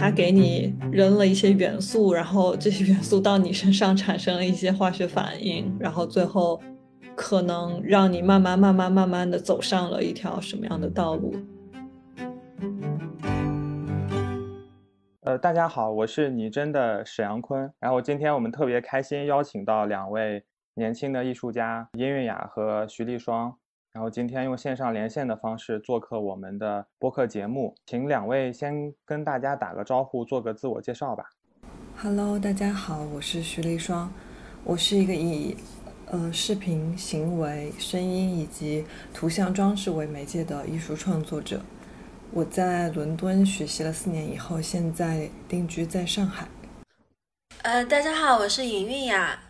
他给你扔了一些元素，然后这些元素到你身上产生了一些化学反应，然后最后可能让你慢慢、慢慢、慢慢的走上了一条什么样的道路？呃，大家好，我是拟真的沈阳坤。然后今天我们特别开心邀请到两位年轻的艺术家殷韵雅和徐丽双。然后今天用线上连线的方式做客我们的播客节目，请两位先跟大家打个招呼，做个自我介绍吧。Hello，大家好，我是徐丽双，我是一个以呃视频、行为、声音以及图像装置为媒介的艺术创作者。我在伦敦学习了四年以后，现在定居在上海。呃，大家好，我是尹韵雅。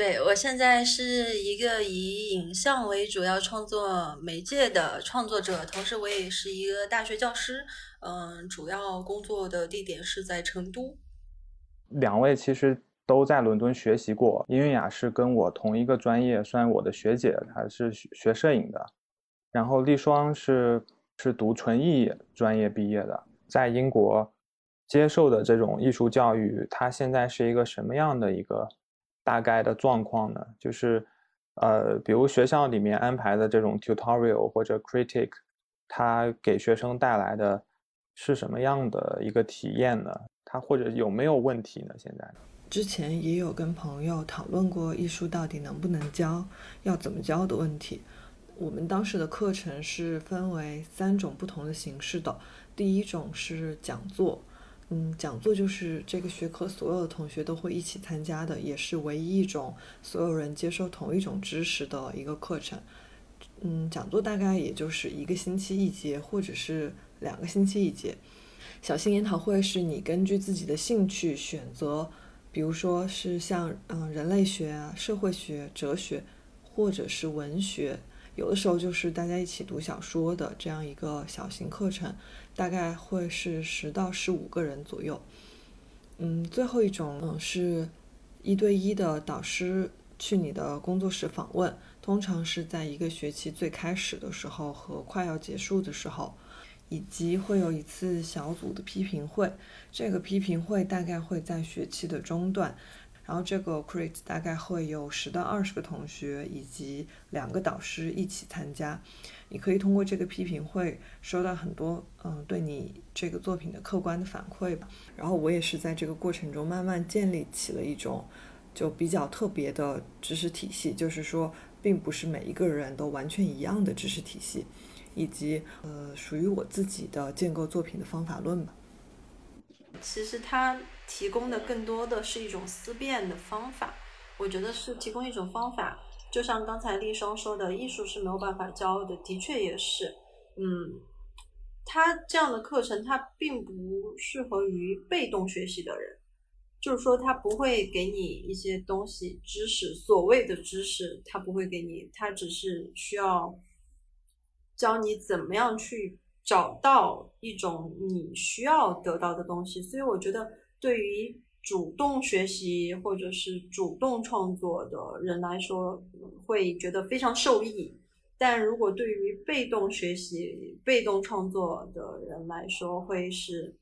对我现在是一个以影像为主要创作媒介的创作者，同时我也是一个大学教师。嗯，主要工作的地点是在成都。两位其实都在伦敦学习过，殷韵雅是跟我同一个专业，算我的学姐，她是学摄影的。然后丽双是是读纯艺专业毕业的，在英国接受的这种艺术教育，她现在是一个什么样的一个？大概的状况呢，就是，呃，比如学校里面安排的这种 tutorial 或者 critic，它给学生带来的是什么样的一个体验呢？它或者有没有问题呢？现在之前也有跟朋友讨论过艺术到底能不能教，要怎么教的问题。我们当时的课程是分为三种不同的形式的，第一种是讲座。嗯，讲座就是这个学科所有的同学都会一起参加的，也是唯一一种所有人接受同一种知识的一个课程。嗯，讲座大概也就是一个星期一节，或者是两个星期一节。小型研讨会是你根据自己的兴趣选择，比如说是像嗯人类学、社会学、哲学，或者是文学。有的时候就是大家一起读小说的这样一个小型课程，大概会是十到十五个人左右。嗯，最后一种嗯是一对一的导师去你的工作室访问，通常是在一个学期最开始的时候和快要结束的时候，以及会有一次小组的批评会，这个批评会大概会在学期的中段。然后这个 create 大概会有十到二十个同学以及两个导师一起参加，你可以通过这个批评会收到很多嗯对你这个作品的客观的反馈吧。然后我也是在这个过程中慢慢建立起了一种就比较特别的知识体系，就是说并不是每一个人都完全一样的知识体系，以及呃属于我自己的建构作品的方法论吧。其实它提供的更多的是一种思辨的方法，我觉得是提供一种方法。就像刚才丽双说的，艺术是没有办法教的，的确也是。嗯，他这样的课程，他并不适合于被动学习的人，就是说，他不会给你一些东西、知识，所谓的知识，他不会给你，他只是需要教你怎么样去。找到一种你需要得到的东西，所以我觉得对于主动学习或者是主动创作的人来说，会觉得非常受益。但如果对于被动学习、被动创作的人来说，会是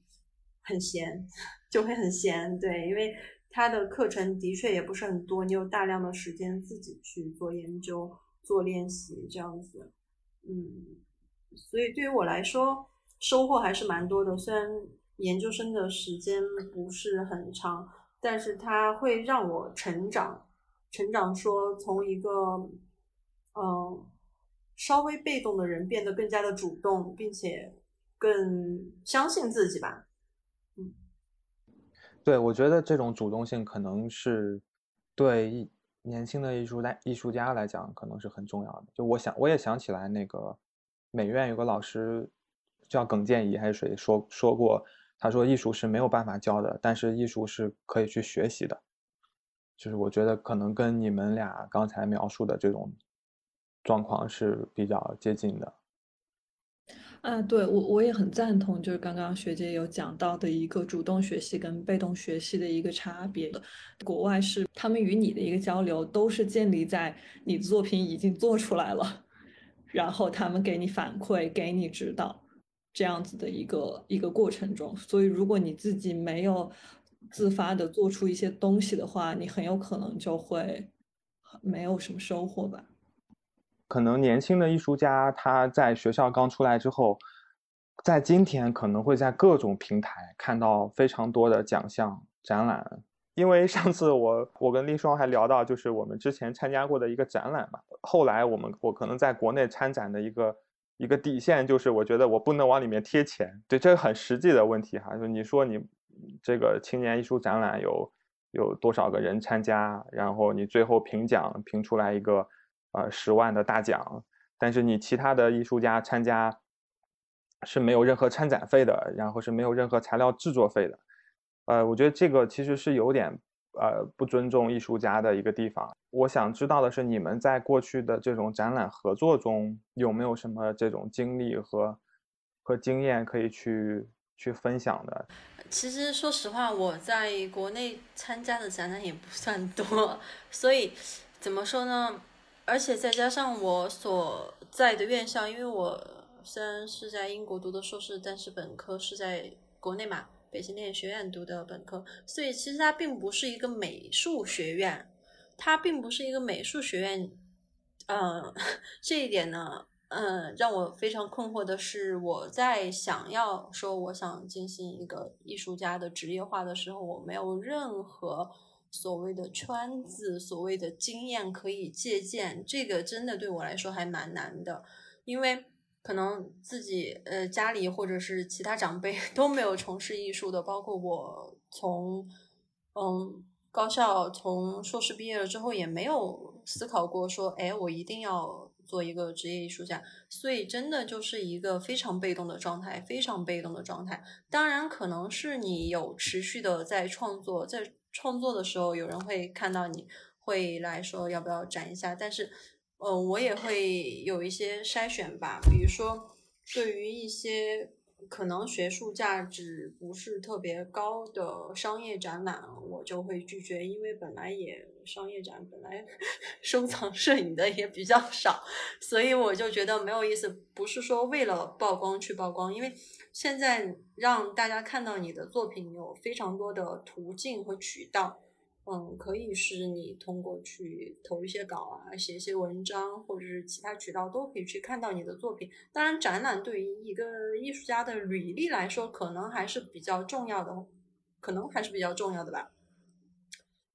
很闲，就会很闲。对，因为他的课程的确也不是很多，你有大量的时间自己去做研究、做练习这样子，嗯。所以对于我来说，收获还是蛮多的。虽然研究生的时间不是很长，但是它会让我成长。成长说从一个嗯稍微被动的人变得更加的主动，并且更相信自己吧。嗯，对，我觉得这种主动性可能是对年轻的艺术家艺术家来讲可能是很重要的。就我想，我也想起来那个。美院有个老师叫耿建怡还是谁说说过？他说艺术是没有办法教的，但是艺术是可以去学习的。就是我觉得可能跟你们俩刚才描述的这种状况是比较接近的。啊，对我我也很赞同，就是刚刚学姐有讲到的一个主动学习跟被动学习的一个差别。国外是他们与你的一个交流都是建立在你的作品已经做出来了。然后他们给你反馈，给你指导，这样子的一个一个过程中。所以，如果你自己没有自发的做出一些东西的话，你很有可能就会没有什么收获吧。可能年轻的艺术家他在学校刚出来之后，在今天可能会在各种平台看到非常多的奖项展览。因为上次我我跟丽双还聊到，就是我们之前参加过的一个展览嘛。后来我们我可能在国内参展的一个一个底线就是，我觉得我不能往里面贴钱。对，这个很实际的问题哈。就你说你这个青年艺术展览有有多少个人参加，然后你最后评奖评出来一个呃十万的大奖，但是你其他的艺术家参加是没有任何参展费的，然后是没有任何材料制作费的。呃，我觉得这个其实是有点，呃，不尊重艺术家的一个地方。我想知道的是，你们在过去的这种展览合作中，有没有什么这种经历和和经验可以去去分享的？其实说实话，我在国内参加的展览也不算多，所以怎么说呢？而且再加上我所在的院校，因为我虽然是在英国读的硕士，但是本科是在国内嘛。北京电影学院读的本科，所以其实它并不是一个美术学院，它并不是一个美术学院。嗯，这一点呢，嗯，让我非常困惑的是，我在想要说我想进行一个艺术家的职业化的时候，我没有任何所谓的圈子、所谓的经验可以借鉴，这个真的对我来说还蛮难的，因为。可能自己呃家里或者是其他长辈都没有从事艺术的，包括我从嗯高校从硕士毕业了之后，也没有思考过说，哎，我一定要做一个职业艺术家，所以真的就是一个非常被动的状态，非常被动的状态。当然，可能是你有持续的在创作，在创作的时候，有人会看到你会来说要不要展一下，但是。嗯，我也会有一些筛选吧，比如说，对于一些可能学术价值不是特别高的商业展览，我就会拒绝，因为本来也商业展本来 收藏摄影的也比较少，所以我就觉得没有意思。不是说为了曝光去曝光，因为现在让大家看到你的作品有非常多的途径和渠道。嗯，可以是你通过去投一些稿啊，写一些文章，或者是其他渠道都可以去看到你的作品。当然，展览对于一个艺术家的履历来说，可能还是比较重要的，可能还是比较重要的吧。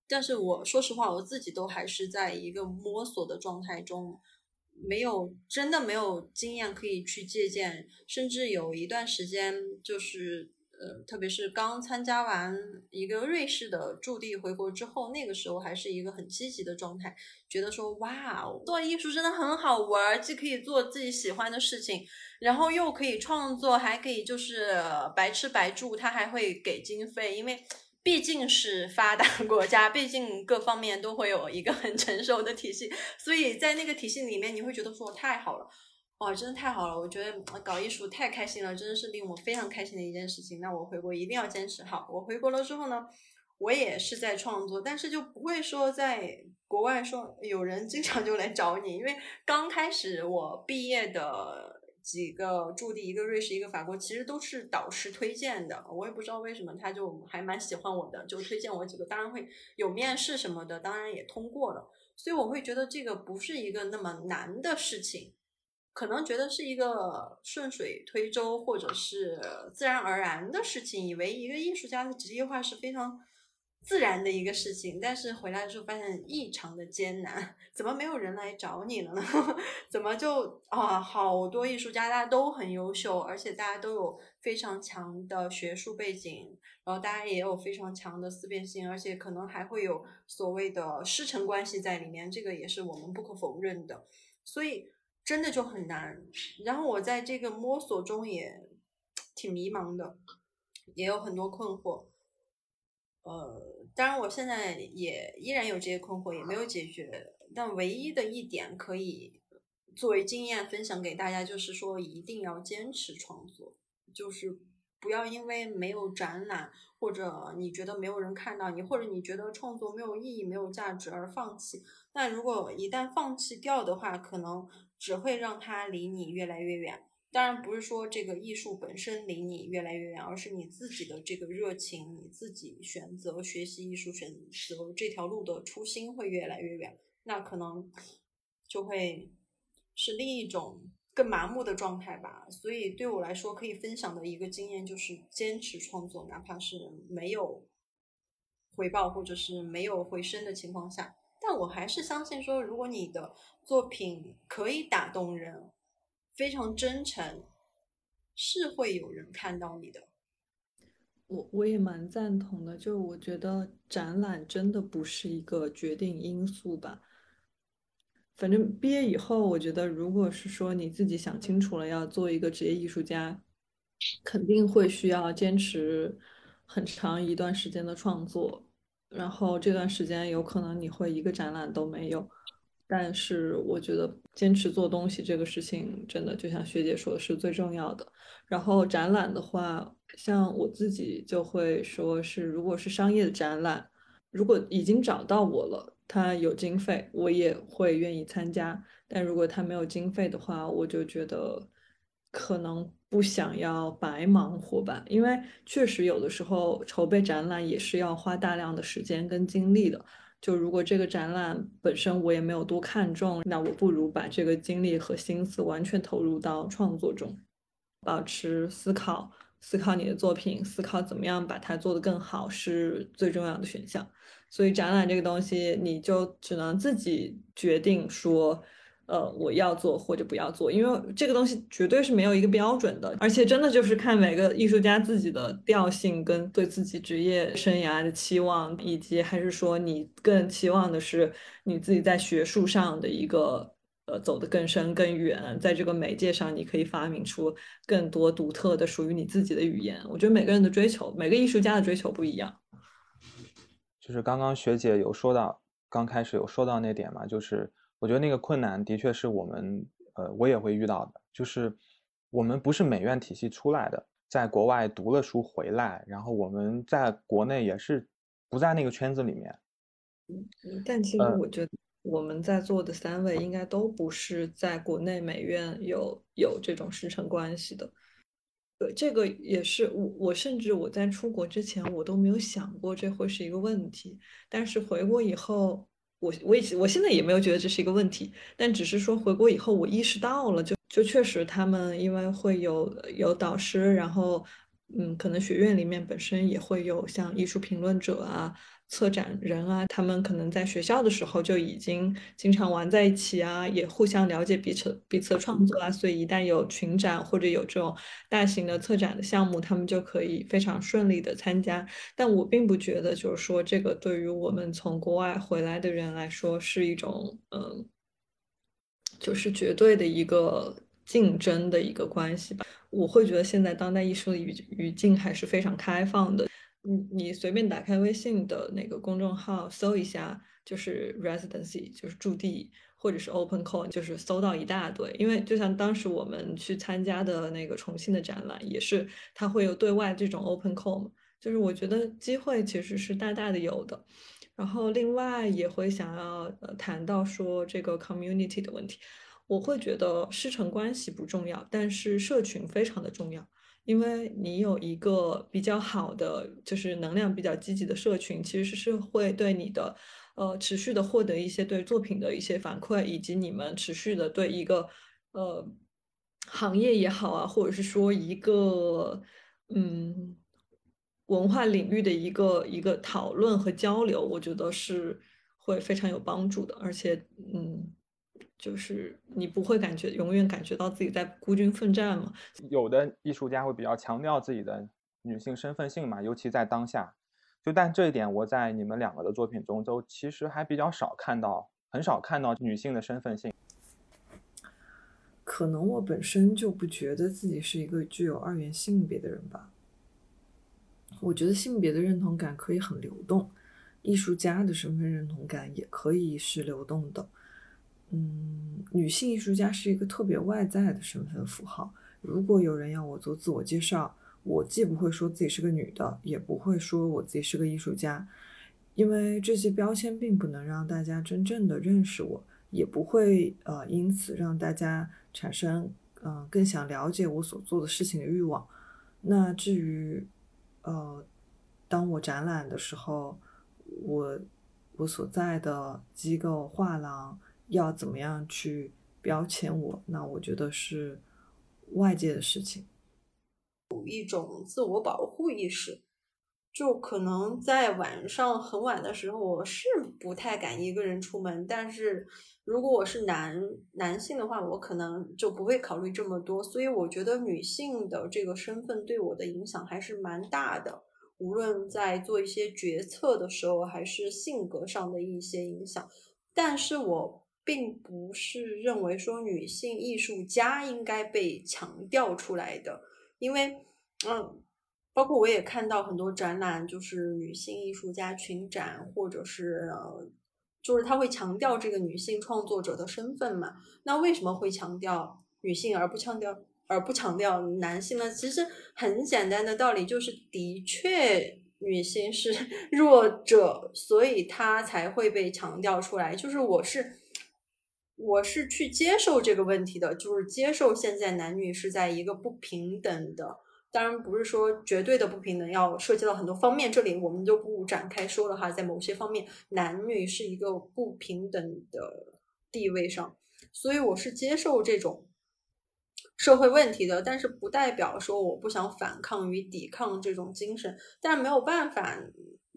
但是我说实话，我自己都还是在一个摸索的状态中，没有真的没有经验可以去借鉴，甚至有一段时间就是。特别是刚参加完一个瑞士的驻地回国之后，那个时候还是一个很积极的状态，觉得说哇，做艺术真的很好玩，既可以做自己喜欢的事情，然后又可以创作，还可以就是白吃白住，他还会给经费，因为毕竟是发达国家，毕竟各方面都会有一个很成熟的体系，所以在那个体系里面，你会觉得说太好了。哇，真的太好了！我觉得搞艺术太开心了，真的是令我非常开心的一件事情。那我回国一定要坚持好。我回国了之后呢，我也是在创作，但是就不会说在国外说有人经常就来找你，因为刚开始我毕业的几个驻地，一个瑞士，一个法国，其实都是导师推荐的。我也不知道为什么，他就还蛮喜欢我的，就推荐我几个。当然会有面试什么的，当然也通过了。所以我会觉得这个不是一个那么难的事情。可能觉得是一个顺水推舟或者是自然而然的事情，以为一个艺术家的职业化是非常自然的一个事情，但是回来之后发现异常的艰难。怎么没有人来找你了呢？怎么就啊，好多艺术家大家都很优秀，而且大家都有非常强的学术背景，然后大家也有非常强的思辨性，而且可能还会有所谓的师承关系在里面，这个也是我们不可否认的。所以。真的就很难，然后我在这个摸索中也挺迷茫的，也有很多困惑。呃，当然我现在也依然有这些困惑，也没有解决。但唯一的一点可以作为经验分享给大家，就是说一定要坚持创作，就是不要因为没有展览，或者你觉得没有人看到你，或者你觉得创作没有意义、没有价值而放弃。那如果一旦放弃掉的话，可能。只会让他离你越来越远。当然不是说这个艺术本身离你越来越远，而是你自己的这个热情，你自己选择学习艺术、选择这条路的初心会越来越远，那可能就会是另一种更麻木的状态吧。所以对我来说，可以分享的一个经验就是坚持创作，哪怕是没有回报或者是没有回声的情况下，但我还是相信说，如果你的作品可以打动人。非常真诚，是会有人看到你的。我我也蛮赞同的，就我觉得展览真的不是一个决定因素吧。反正毕业以后，我觉得如果是说你自己想清楚了要做一个职业艺术家，肯定会需要坚持很长一段时间的创作，然后这段时间有可能你会一个展览都没有。但是我觉得坚持做东西这个事情，真的就像学姐说的是最重要的。然后展览的话，像我自己就会说是，如果是商业的展览，如果已经找到我了，他有经费，我也会愿意参加。但如果他没有经费的话，我就觉得可能不想要白忙活吧，因为确实有的时候筹备展览也是要花大量的时间跟精力的。就如果这个展览本身我也没有多看重，那我不如把这个精力和心思完全投入到创作中，保持思考，思考你的作品，思考怎么样把它做得更好是最重要的选项。所以展览这个东西，你就只能自己决定说。呃，我要做或者不要做，因为这个东西绝对是没有一个标准的，而且真的就是看每个艺术家自己的调性跟对自己职业生涯的期望，以及还是说你更期望的是你自己在学术上的一个呃走得更深更远，在这个媒介上你可以发明出更多独特的属于你自己的语言。我觉得每个人的追求，每个艺术家的追求不一样。就是刚刚学姐有说到，刚开始有说到那点嘛，就是。我觉得那个困难的确是我们，呃，我也会遇到的。就是我们不是美院体系出来的，在国外读了书回来，然后我们在国内也是不在那个圈子里面。嗯，但其实我觉得我们在座的三位应该都不是在国内美院有有这种师承关系的。对，这个也是我，我甚至我在出国之前我都没有想过这会是一个问题，但是回国以后。我我以我现在也没有觉得这是一个问题，但只是说回国以后我意识到了，就就确实他们因为会有有导师，然后嗯，可能学院里面本身也会有像艺术评论者啊。策展人啊，他们可能在学校的时候就已经经常玩在一起啊，也互相了解彼此彼此的创作啊，所以一旦有群展或者有这种大型的策展的项目，他们就可以非常顺利的参加。但我并不觉得，就是说这个对于我们从国外回来的人来说是一种嗯，就是绝对的一个竞争的一个关系吧。我会觉得现在当代艺术的语语境还是非常开放的。你你随便打开微信的那个公众号搜一下，就是 residency，就是驻地，或者是 open call，就是搜到一大堆。因为就像当时我们去参加的那个重庆的展览，也是它会有对外这种 open call。就是我觉得机会其实是大大的有的。然后另外也会想要呃谈到说这个 community 的问题，我会觉得师承关系不重要，但是社群非常的重要。因为你有一个比较好的，就是能量比较积极的社群，其实是会对你的，呃，持续的获得一些对作品的一些反馈，以及你们持续的对一个，呃，行业也好啊，或者是说一个，嗯，文化领域的一个一个讨论和交流，我觉得是会非常有帮助的，而且，嗯。就是你不会感觉永远感觉到自己在孤军奋战吗？有的艺术家会比较强调自己的女性身份性嘛，尤其在当下。就但这一点，我在你们两个的作品中都其实还比较少看到，很少看到女性的身份性。可能我本身就不觉得自己是一个具有二元性别的人吧。我觉得性别的认同感可以很流动，艺术家的身份认同感也可以是流动的。嗯，女性艺术家是一个特别外在的身份符号。如果有人要我做自我介绍，我既不会说自己是个女的，也不会说我自己是个艺术家，因为这些标签并不能让大家真正的认识我，也不会呃因此让大家产生嗯，更想了解我所做的事情的欲望。那至于，呃，当我展览的时候，我我所在的机构画廊要怎么样去标签我？那我觉得是外界的事情。有一种自我保护意识。就可能在晚上很晚的时候，我是不太敢一个人出门。但是如果我是男男性的话，我可能就不会考虑这么多。所以我觉得女性的这个身份对我的影响还是蛮大的，无论在做一些决策的时候，还是性格上的一些影响。但是我并不是认为说女性艺术家应该被强调出来的，因为，嗯。包括我也看到很多展览，就是女性艺术家群展，或者是呃，就是他会强调这个女性创作者的身份嘛。那为什么会强调女性而不强调而不强调男性呢？其实很简单的道理就是，的确女性是 弱者，所以她才会被强调出来。就是我是我是去接受这个问题的，就是接受现在男女是在一个不平等的。当然不是说绝对的不平等，要涉及到很多方面，这里我们就不展开说了哈。在某些方面，男女是一个不平等的地位上，所以我是接受这种社会问题的，但是不代表说我不想反抗与抵抗这种精神。但没有办法，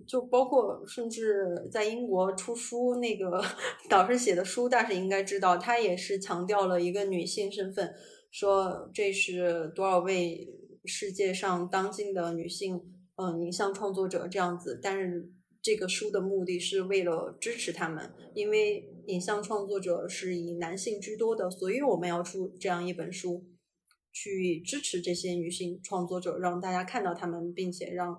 就包括甚至在英国出书，那个 导师写的书，大师应该知道，他也是强调了一个女性身份，说这是多少位。世界上当今的女性，嗯，影像创作者这样子，但是这个书的目的是为了支持他们，因为影像创作者是以男性居多的，所以我们要出这样一本书，去支持这些女性创作者，让大家看到他们，并且让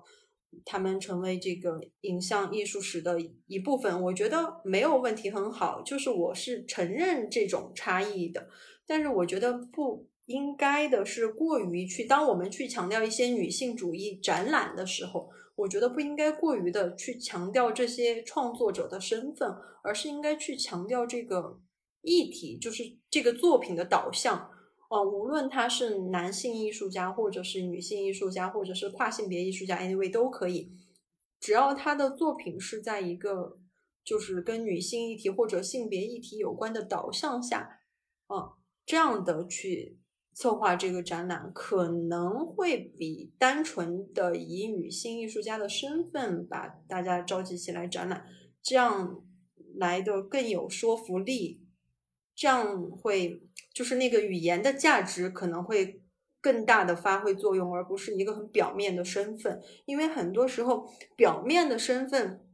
他们成为这个影像艺术史的一部分。我觉得没有问题，很好，就是我是承认这种差异的，但是我觉得不。应该的是过于去，当我们去强调一些女性主义展览的时候，我觉得不应该过于的去强调这些创作者的身份，而是应该去强调这个议题，就是这个作品的导向。哦，无论他是男性艺术家，或者是女性艺术家，或者是跨性别艺术家，anyway 都可以，只要他的作品是在一个就是跟女性议题或者性别议题有关的导向下，嗯，这样的去。策划这个展览可能会比单纯的以女性艺术家的身份把大家召集起来展览，这样来的更有说服力，这样会就是那个语言的价值可能会更大的发挥作用，而不是一个很表面的身份，因为很多时候表面的身份，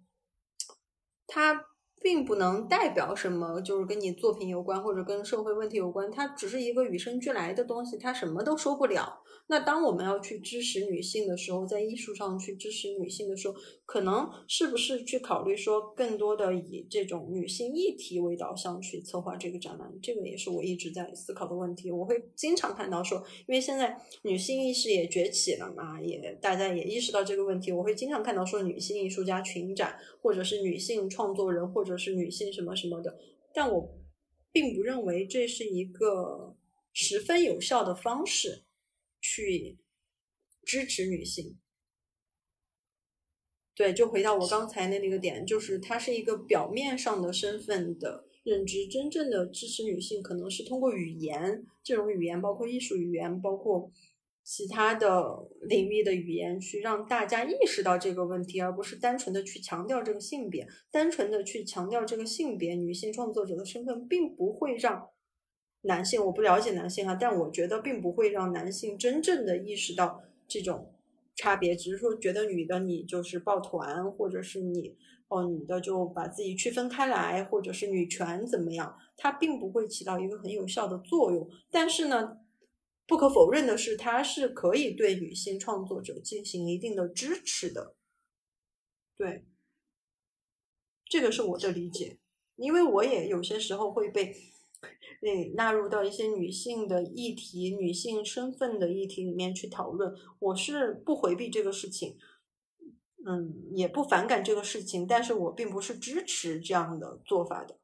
它。并不能代表什么，就是跟你作品有关或者跟社会问题有关，它只是一个与生俱来的东西，它什么都说不了。那当我们要去支持女性的时候，在艺术上去支持女性的时候，可能是不是去考虑说更多的以这种女性议题为导向去策划这个展览？这个也是我一直在思考的问题。我会经常看到说，因为现在女性意识也崛起了嘛，也大家也意识到这个问题。我会经常看到说，女性艺术家群展，或者是女性创作人，或者是女性什么什么的。但我并不认为这是一个十分有效的方式。去支持女性，对，就回到我刚才的那个点，就是它是一个表面上的身份的认知，真正的支持女性可能是通过语言，这种语言包括艺术语言，包括其他的领域的语言，去让大家意识到这个问题，而不是单纯的去强调这个性别，单纯的去强调这个性别，女性创作者的身份，并不会让。男性我不了解男性哈，但我觉得并不会让男性真正的意识到这种差别，只是说觉得女的你就是抱团，或者是你哦女的就把自己区分开来，或者是女权怎么样，它并不会起到一个很有效的作用。但是呢，不可否认的是，它是可以对女性创作者进行一定的支持的。对，这个是我的理解，因为我也有些时候会被。对，纳入到一些女性的议题、女性身份的议题里面去讨论，我是不回避这个事情，嗯，也不反感这个事情，但是我并不是支持这样的做法的。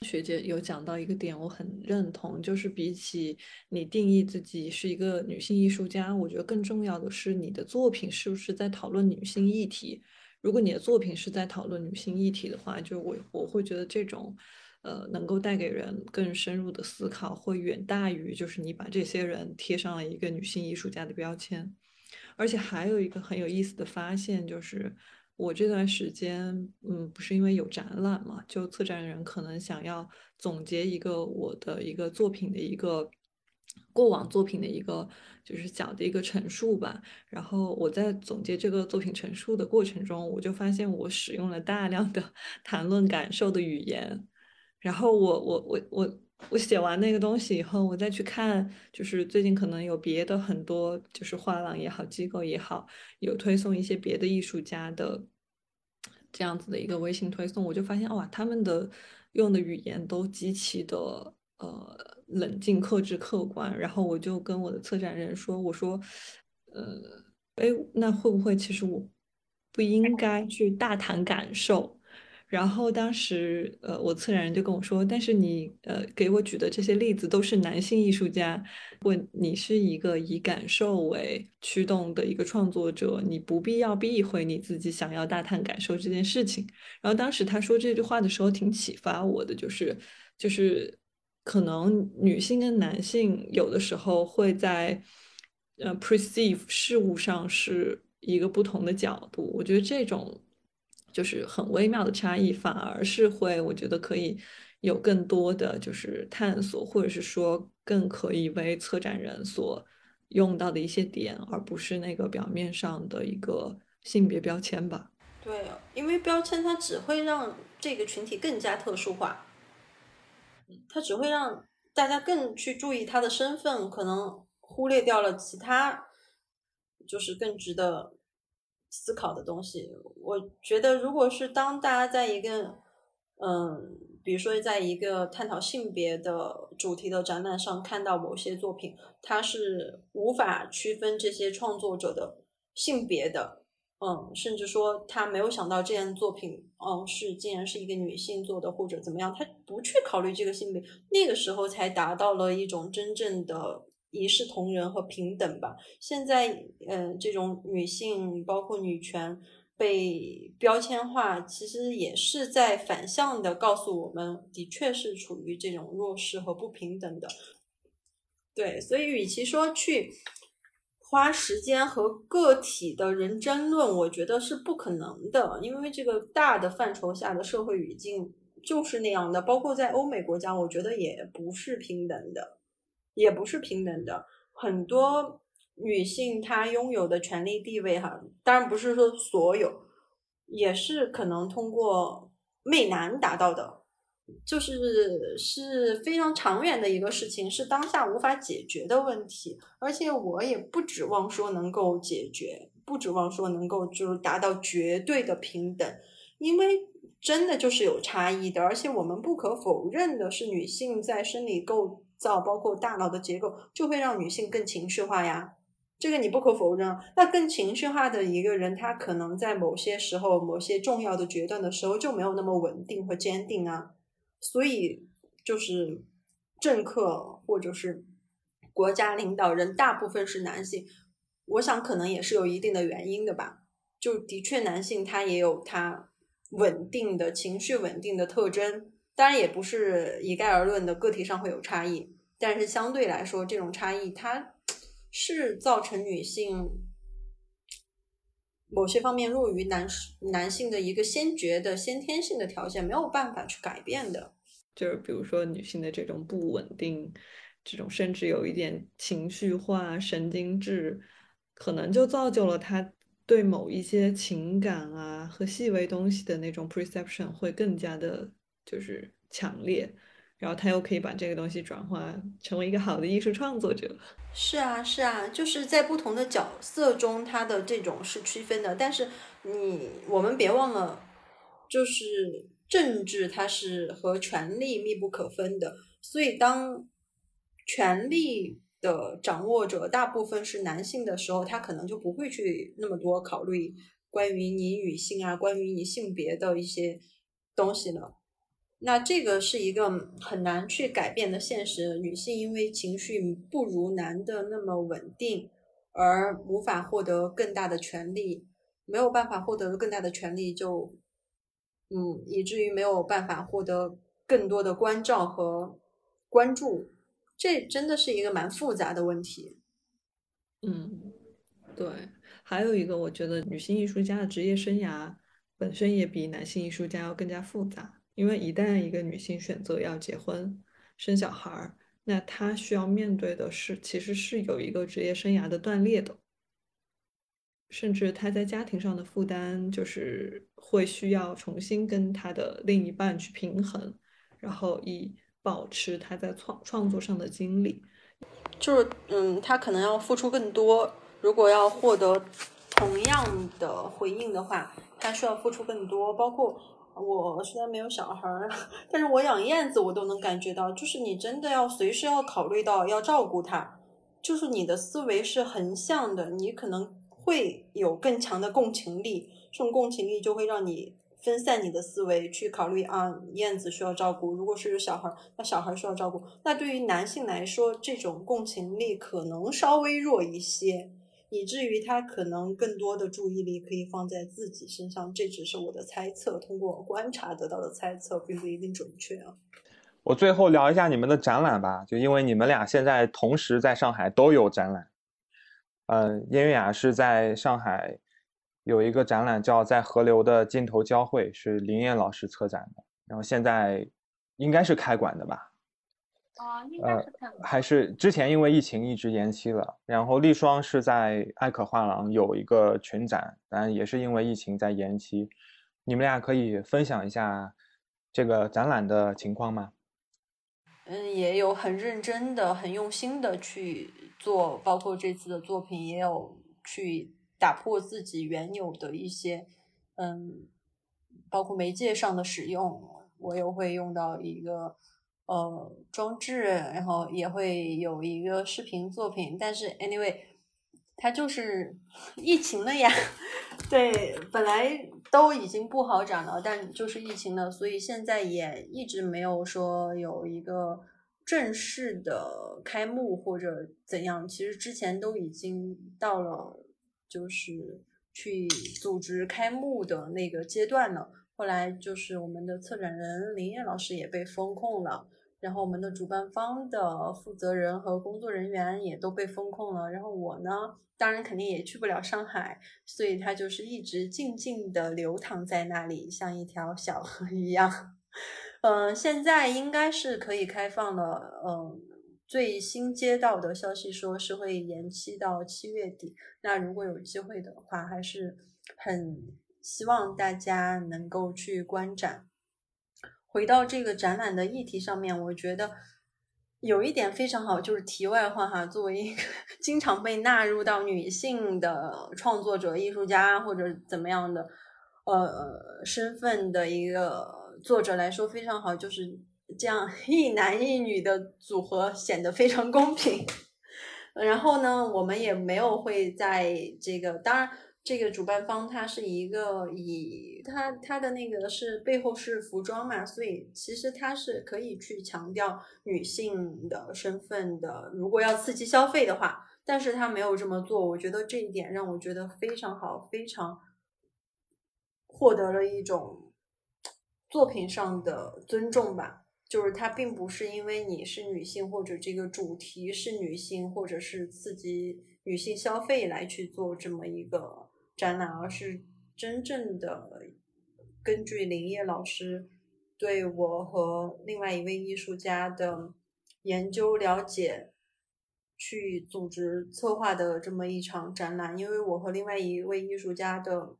学姐有讲到一个点，我很认同，就是比起你定义自己是一个女性艺术家，我觉得更重要的是你的作品是不是在讨论女性议题。如果你的作品是在讨论女性议题的话，就我我会觉得这种，呃，能够带给人更深入的思考，会远大于就是你把这些人贴上了一个女性艺术家的标签。而且还有一个很有意思的发现，就是我这段时间，嗯，不是因为有展览嘛，就策展人可能想要总结一个我的一个作品的一个过往作品的一个就是小的一个陈述吧。然后我在总结这个作品陈述的过程中，我就发现我使用了大量的 谈论感受的语言。然后我我我我。我写完那个东西以后，我再去看，就是最近可能有别的很多，就是画廊也好，机构也好，有推送一些别的艺术家的这样子的一个微信推送，我就发现哇，他们的用的语言都极其的呃冷静、克制、客观。然后我就跟我的策展人说，我说，呃，哎，那会不会其实我不应该去大谈感受？然后当时，呃，我策展人就跟我说：“但是你，呃，给我举的这些例子都是男性艺术家，问你是一个以感受为驱动的一个创作者，你不必要避讳你自己想要大谈感受这件事情。”然后当时他说这句话的时候，挺启发我的，就是，就是可能女性跟男性有的时候会在，呃，perceive 事物上是一个不同的角度。我觉得这种。就是很微妙的差异，反而是会，我觉得可以有更多的就是探索，或者是说更可以为策展人所用到的一些点，而不是那个表面上的一个性别标签吧。对，因为标签它只会让这个群体更加特殊化，它只会让大家更去注意他的身份，可能忽略掉了其他，就是更值得。思考的东西，我觉得，如果是当大家在一个，嗯，比如说在一个探讨性别的主题的展览上看到某些作品，它是无法区分这些创作者的性别的，嗯，甚至说他没有想到这件作品，哦，是竟然是一个女性做的或者怎么样，他不去考虑这个性别，那个时候才达到了一种真正的。一视同仁和平等吧。现在，呃，这种女性包括女权被标签化，其实也是在反向的告诉我们，的确是处于这种弱势和不平等的。对，所以与其说去花时间和个体的人争论，我觉得是不可能的，因为这个大的范畴下的社会语境就是那样的。包括在欧美国家，我觉得也不是平等的。也不是平等的，很多女性她拥有的权利地位，哈，当然不是说所有，也是可能通过媚男达到的，就是是非常长远的一个事情，是当下无法解决的问题，而且我也不指望说能够解决，不指望说能够就是达到绝对的平等，因为真的就是有差异的，而且我们不可否认的是，女性在生理构。造包括大脑的结构，就会让女性更情绪化呀，这个你不可否认。那更情绪化的一个人，他可能在某些时候、某些重要的决断的时候就没有那么稳定和坚定啊。所以，就是政客或者是国家领导人，大部分是男性，我想可能也是有一定的原因的吧。就的确，男性他也有他稳定的情绪稳定的特征。当然也不是一概而论的，个体上会有差异，但是相对来说，这种差异它是造成女性某些方面弱于男男性的一个先决的先天性的条件，没有办法去改变的。就是比如说女性的这种不稳定，这种甚至有一点情绪化、神经质，可能就造就了她对某一些情感啊和细微东西的那种 perception 会更加的。就是强烈，然后他又可以把这个东西转化成为一个好的艺术创作者。是啊，是啊，就是在不同的角色中，他的这种是区分的。但是你我们别忘了，就是政治它是和权力密不可分的。所以当权力的掌握者大部分是男性的时候，他可能就不会去那么多考虑关于你女性啊，关于你性别的一些东西了。那这个是一个很难去改变的现实。女性因为情绪不如男的那么稳定，而无法获得更大的权利，没有办法获得更大的权利，就嗯，以至于没有办法获得更多的关照和关注。这真的是一个蛮复杂的问题。嗯，对。还有一个，我觉得女性艺术家的职业生涯本身也比男性艺术家要更加复杂。因为一旦一个女性选择要结婚、生小孩儿，那她需要面对的是，其实是有一个职业生涯的断裂的，甚至她在家庭上的负担，就是会需要重新跟她的另一半去平衡，然后以保持她在创创作上的精力。就是，嗯，她可能要付出更多，如果要获得同样的回应的话，她需要付出更多，包括。我虽然没有小孩儿，但是我养燕子，我都能感觉到，就是你真的要随时要考虑到要照顾它，就是你的思维是横向的，你可能会有更强的共情力，这种共情力就会让你分散你的思维去考虑啊，燕子需要照顾，如果是有小孩儿，那小孩儿需要照顾，那对于男性来说，这种共情力可能稍微弱一些。以至于他可能更多的注意力可以放在自己身上，这只是我的猜测，通过观察得到的猜测，并不一定准确啊。我最后聊一下你们的展览吧，就因为你们俩现在同时在上海都有展览。嗯，燕月雅是在上海有一个展览叫《在河流的尽头交汇》，是林燕老师策展的，然后现在应该是开馆的吧。哦，应该是还是之前因为疫情一直延期了。然后丽双是在艾可画廊有一个群展，但也是因为疫情在延期。你们俩可以分享一下这个展览的情况吗？嗯，也有很认真的、很用心的去做，包括这次的作品也有去打破自己原有的一些，嗯，包括媒介上的使用，我又会用到一个。呃，装置，然后也会有一个视频作品，但是 anyway，它就是 疫情了呀。对，本来都已经不好展了，但就是疫情了，所以现在也一直没有说有一个正式的开幕或者怎样。其实之前都已经到了，就是去组织开幕的那个阶段了。后来就是我们的策展人林燕老师也被封控了。然后我们的主办方的负责人和工作人员也都被封控了。然后我呢，当然肯定也去不了上海，所以他就是一直静静的流淌在那里，像一条小河一样。嗯，现在应该是可以开放了。嗯，最新接到的消息说是会延期到七月底。那如果有机会的话，还是很希望大家能够去观展。回到这个展览的议题上面，我觉得有一点非常好，就是题外话哈。作为一个 经常被纳入到女性的创作者、艺术家或者怎么样的呃身份的一个作者来说，非常好，就是这样 一男一女的组合显得非常公平。然后呢，我们也没有会在这个当然。这个主办方他是一个以他他的那个是背后是服装嘛，所以其实他是可以去强调女性的身份的。如果要刺激消费的话，但是他没有这么做，我觉得这一点让我觉得非常好，非常获得了一种作品上的尊重吧。就是他并不是因为你是女性，或者这个主题是女性，或者是刺激女性消费来去做这么一个。展览，而是真正的根据林业老师对我和另外一位艺术家的研究了解，去组织策划的这么一场展览。因为我和另外一位艺术家的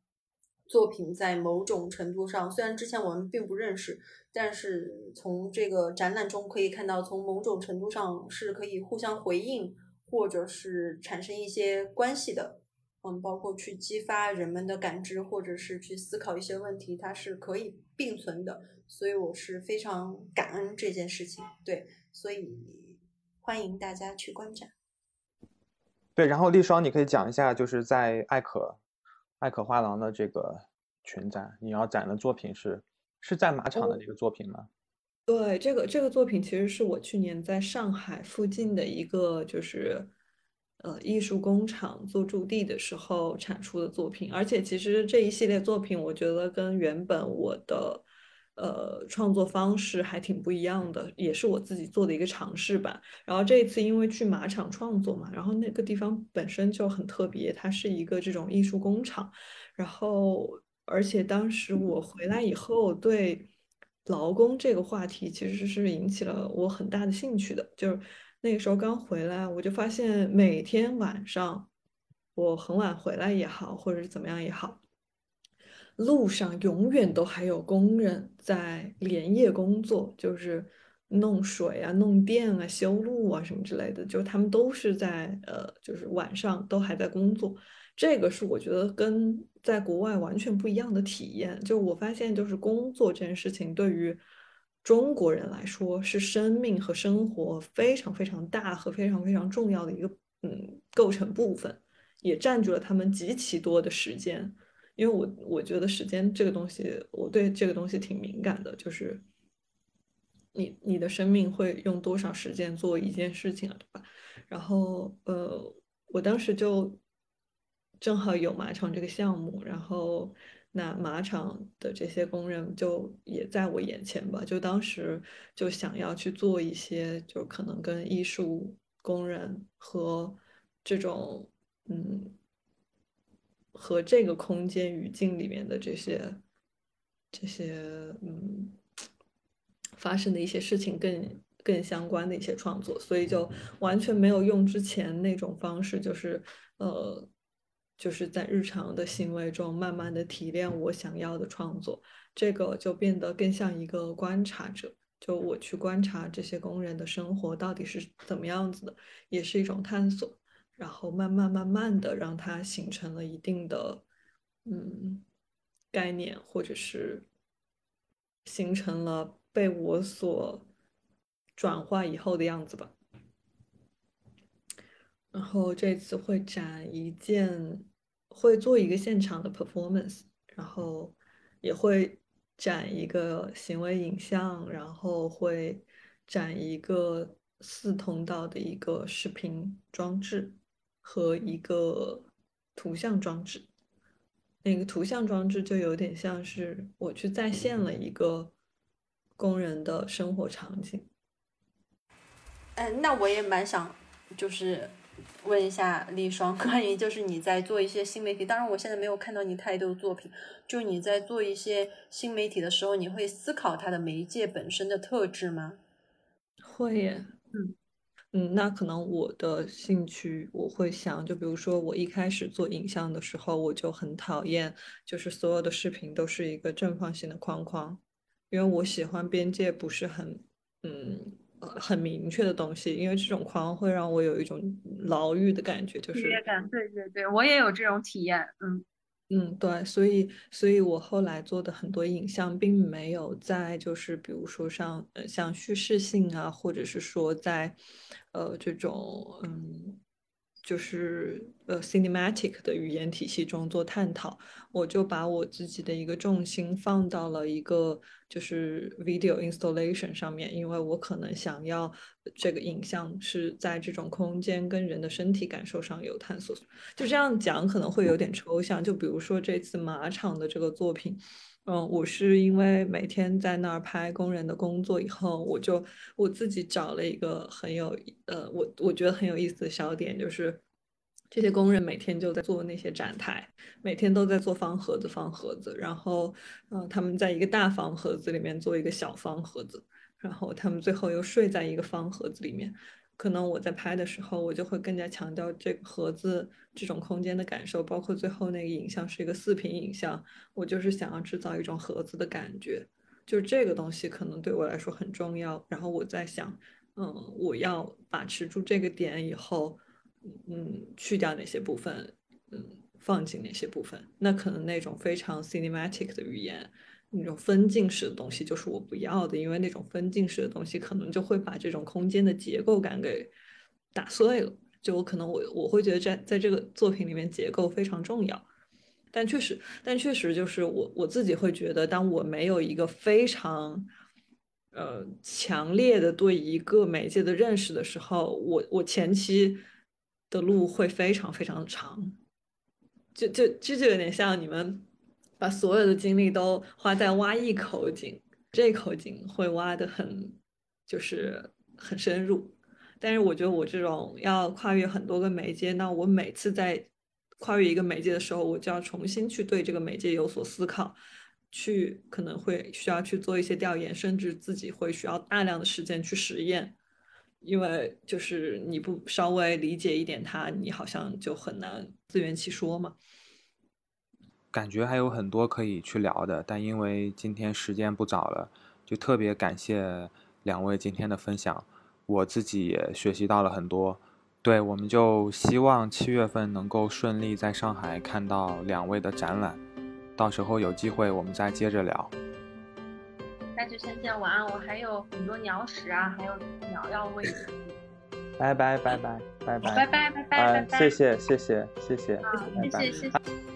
作品在某种程度上，虽然之前我们并不认识，但是从这个展览中可以看到，从某种程度上是可以互相回应，或者是产生一些关系的。嗯，包括去激发人们的感知，或者是去思考一些问题，它是可以并存的。所以我是非常感恩这件事情。对，所以欢迎大家去观展。对，然后丽双，你可以讲一下，就是在艾可艾可画廊的这个群展，你要展的作品是是在马场的那个作品吗？对，这个这个作品其实是我去年在上海附近的一个就是呃艺术工厂做驻地的时候产出的作品，而且其实这一系列作品，我觉得跟原本我的呃创作方式还挺不一样的，也是我自己做的一个尝试吧。然后这一次因为去马场创作嘛，然后那个地方本身就很特别，它是一个这种艺术工厂，然后而且当时我回来以后对。劳工这个话题其实是引起了我很大的兴趣的，就是那个时候刚回来，我就发现每天晚上我很晚回来也好，或者是怎么样也好，路上永远都还有工人在连夜工作，就是弄水啊、弄电啊、修路啊什么之类的，就他们都是在呃，就是晚上都还在工作。这个是我觉得跟在国外完全不一样的体验。就我发现，就是工作这件事情对于中国人来说是生命和生活非常非常大和非常非常重要的一个嗯构成部分，也占据了他们极其多的时间。因为我我觉得时间这个东西，我对这个东西挺敏感的，就是你你的生命会用多少时间做一件事情啊，对吧？然后呃，我当时就。正好有马场这个项目，然后那马场的这些工人就也在我眼前吧，就当时就想要去做一些，就可能跟艺术工人和这种嗯和这个空间语境里面的这些这些嗯发生的一些事情更更相关的一些创作，所以就完全没有用之前那种方式，就是呃。就是在日常的行为中，慢慢的提炼我想要的创作，这个就变得更像一个观察者，就我去观察这些工人的生活到底是怎么样子的，也是一种探索，然后慢慢慢慢的让它形成了一定的嗯概念，或者是形成了被我所转化以后的样子吧。然后这次会展一件。会做一个现场的 performance，然后也会展一个行为影像，然后会展一个四通道的一个视频装置和一个图像装置。那个图像装置就有点像是我去再现了一个工人的生活场景。嗯，那我也蛮想就是。问一下丽双，关于就是你在做一些新媒体，当然我现在没有看到你太多作品，就你在做一些新媒体的时候，你会思考它的媒介本身的特质吗？会耶，嗯嗯，那可能我的兴趣我会想，就比如说我一开始做影像的时候，我就很讨厌，就是所有的视频都是一个正方形的框框，因为我喜欢边界不是很，嗯。很明确的东西，因为这种框会让我有一种牢狱的感觉，就是感。对对对，我也有这种体验。嗯嗯，对，所以所以我后来做的很多影像，并没有在就是比如说像呃像叙事性啊，或者是说在呃这种嗯。就是呃，cinematic 的语言体系中做探讨，我就把我自己的一个重心放到了一个就是 video installation 上面，因为我可能想要这个影像是在这种空间跟人的身体感受上有探索。就这样讲可能会有点抽象，就比如说这次马场的这个作品，嗯，我是因为每天在那儿拍工人的工作以后，我就我自己找了一个很有呃，我我觉得很有意思的小点，就是这些工人每天就在做那些展台，每天都在做方盒子方盒子，然后呃，他们在一个大方盒子里面做一个小方盒子，然后他们最后又睡在一个方盒子里面。可能我在拍的时候，我就会更加强调这个盒子这种空间的感受，包括最后那个影像是一个四屏影像，我就是想要制造一种盒子的感觉，就这个东西可能对我来说很重要。然后我在想，嗯，我要把持住这个点以后，嗯，去掉哪些部分，嗯，放进哪些部分，那可能那种非常 cinematic 的语言。那种分镜式的东西就是我不要的，因为那种分镜式的东西可能就会把这种空间的结构感给打碎了。就我可能我我会觉得在在这个作品里面结构非常重要，但确实但确实就是我我自己会觉得，当我没有一个非常呃强烈的对一个媒介的认识的时候，我我前期的路会非常非常长，就就这就有点像你们把所有的精力都花在挖一口井，这口井会挖的很就是很深入。但是我觉得我这种要跨越很多个媒介，那我每次在跨越一个媒介的时候，我就要重新去对这个媒介有所思考，去可能会需要去做一些调研，甚至自己会需要大量的时间去实验，因为就是你不稍微理解一点它，你好像就很难自圆其说嘛。感觉还有很多可以去聊的，但因为今天时间不早了，就特别感谢两位今天的分享。我自己也学习到了很多，对，我们就希望七月份能够顺利在上海看到两位的展览，到时候有机会我们再接着聊。那就先这样，晚安。我还有很多鸟屎啊，还有鸟要喂。拜拜拜拜拜拜拜拜拜拜拜拜，谢谢谢谢谢谢，谢谢谢谢。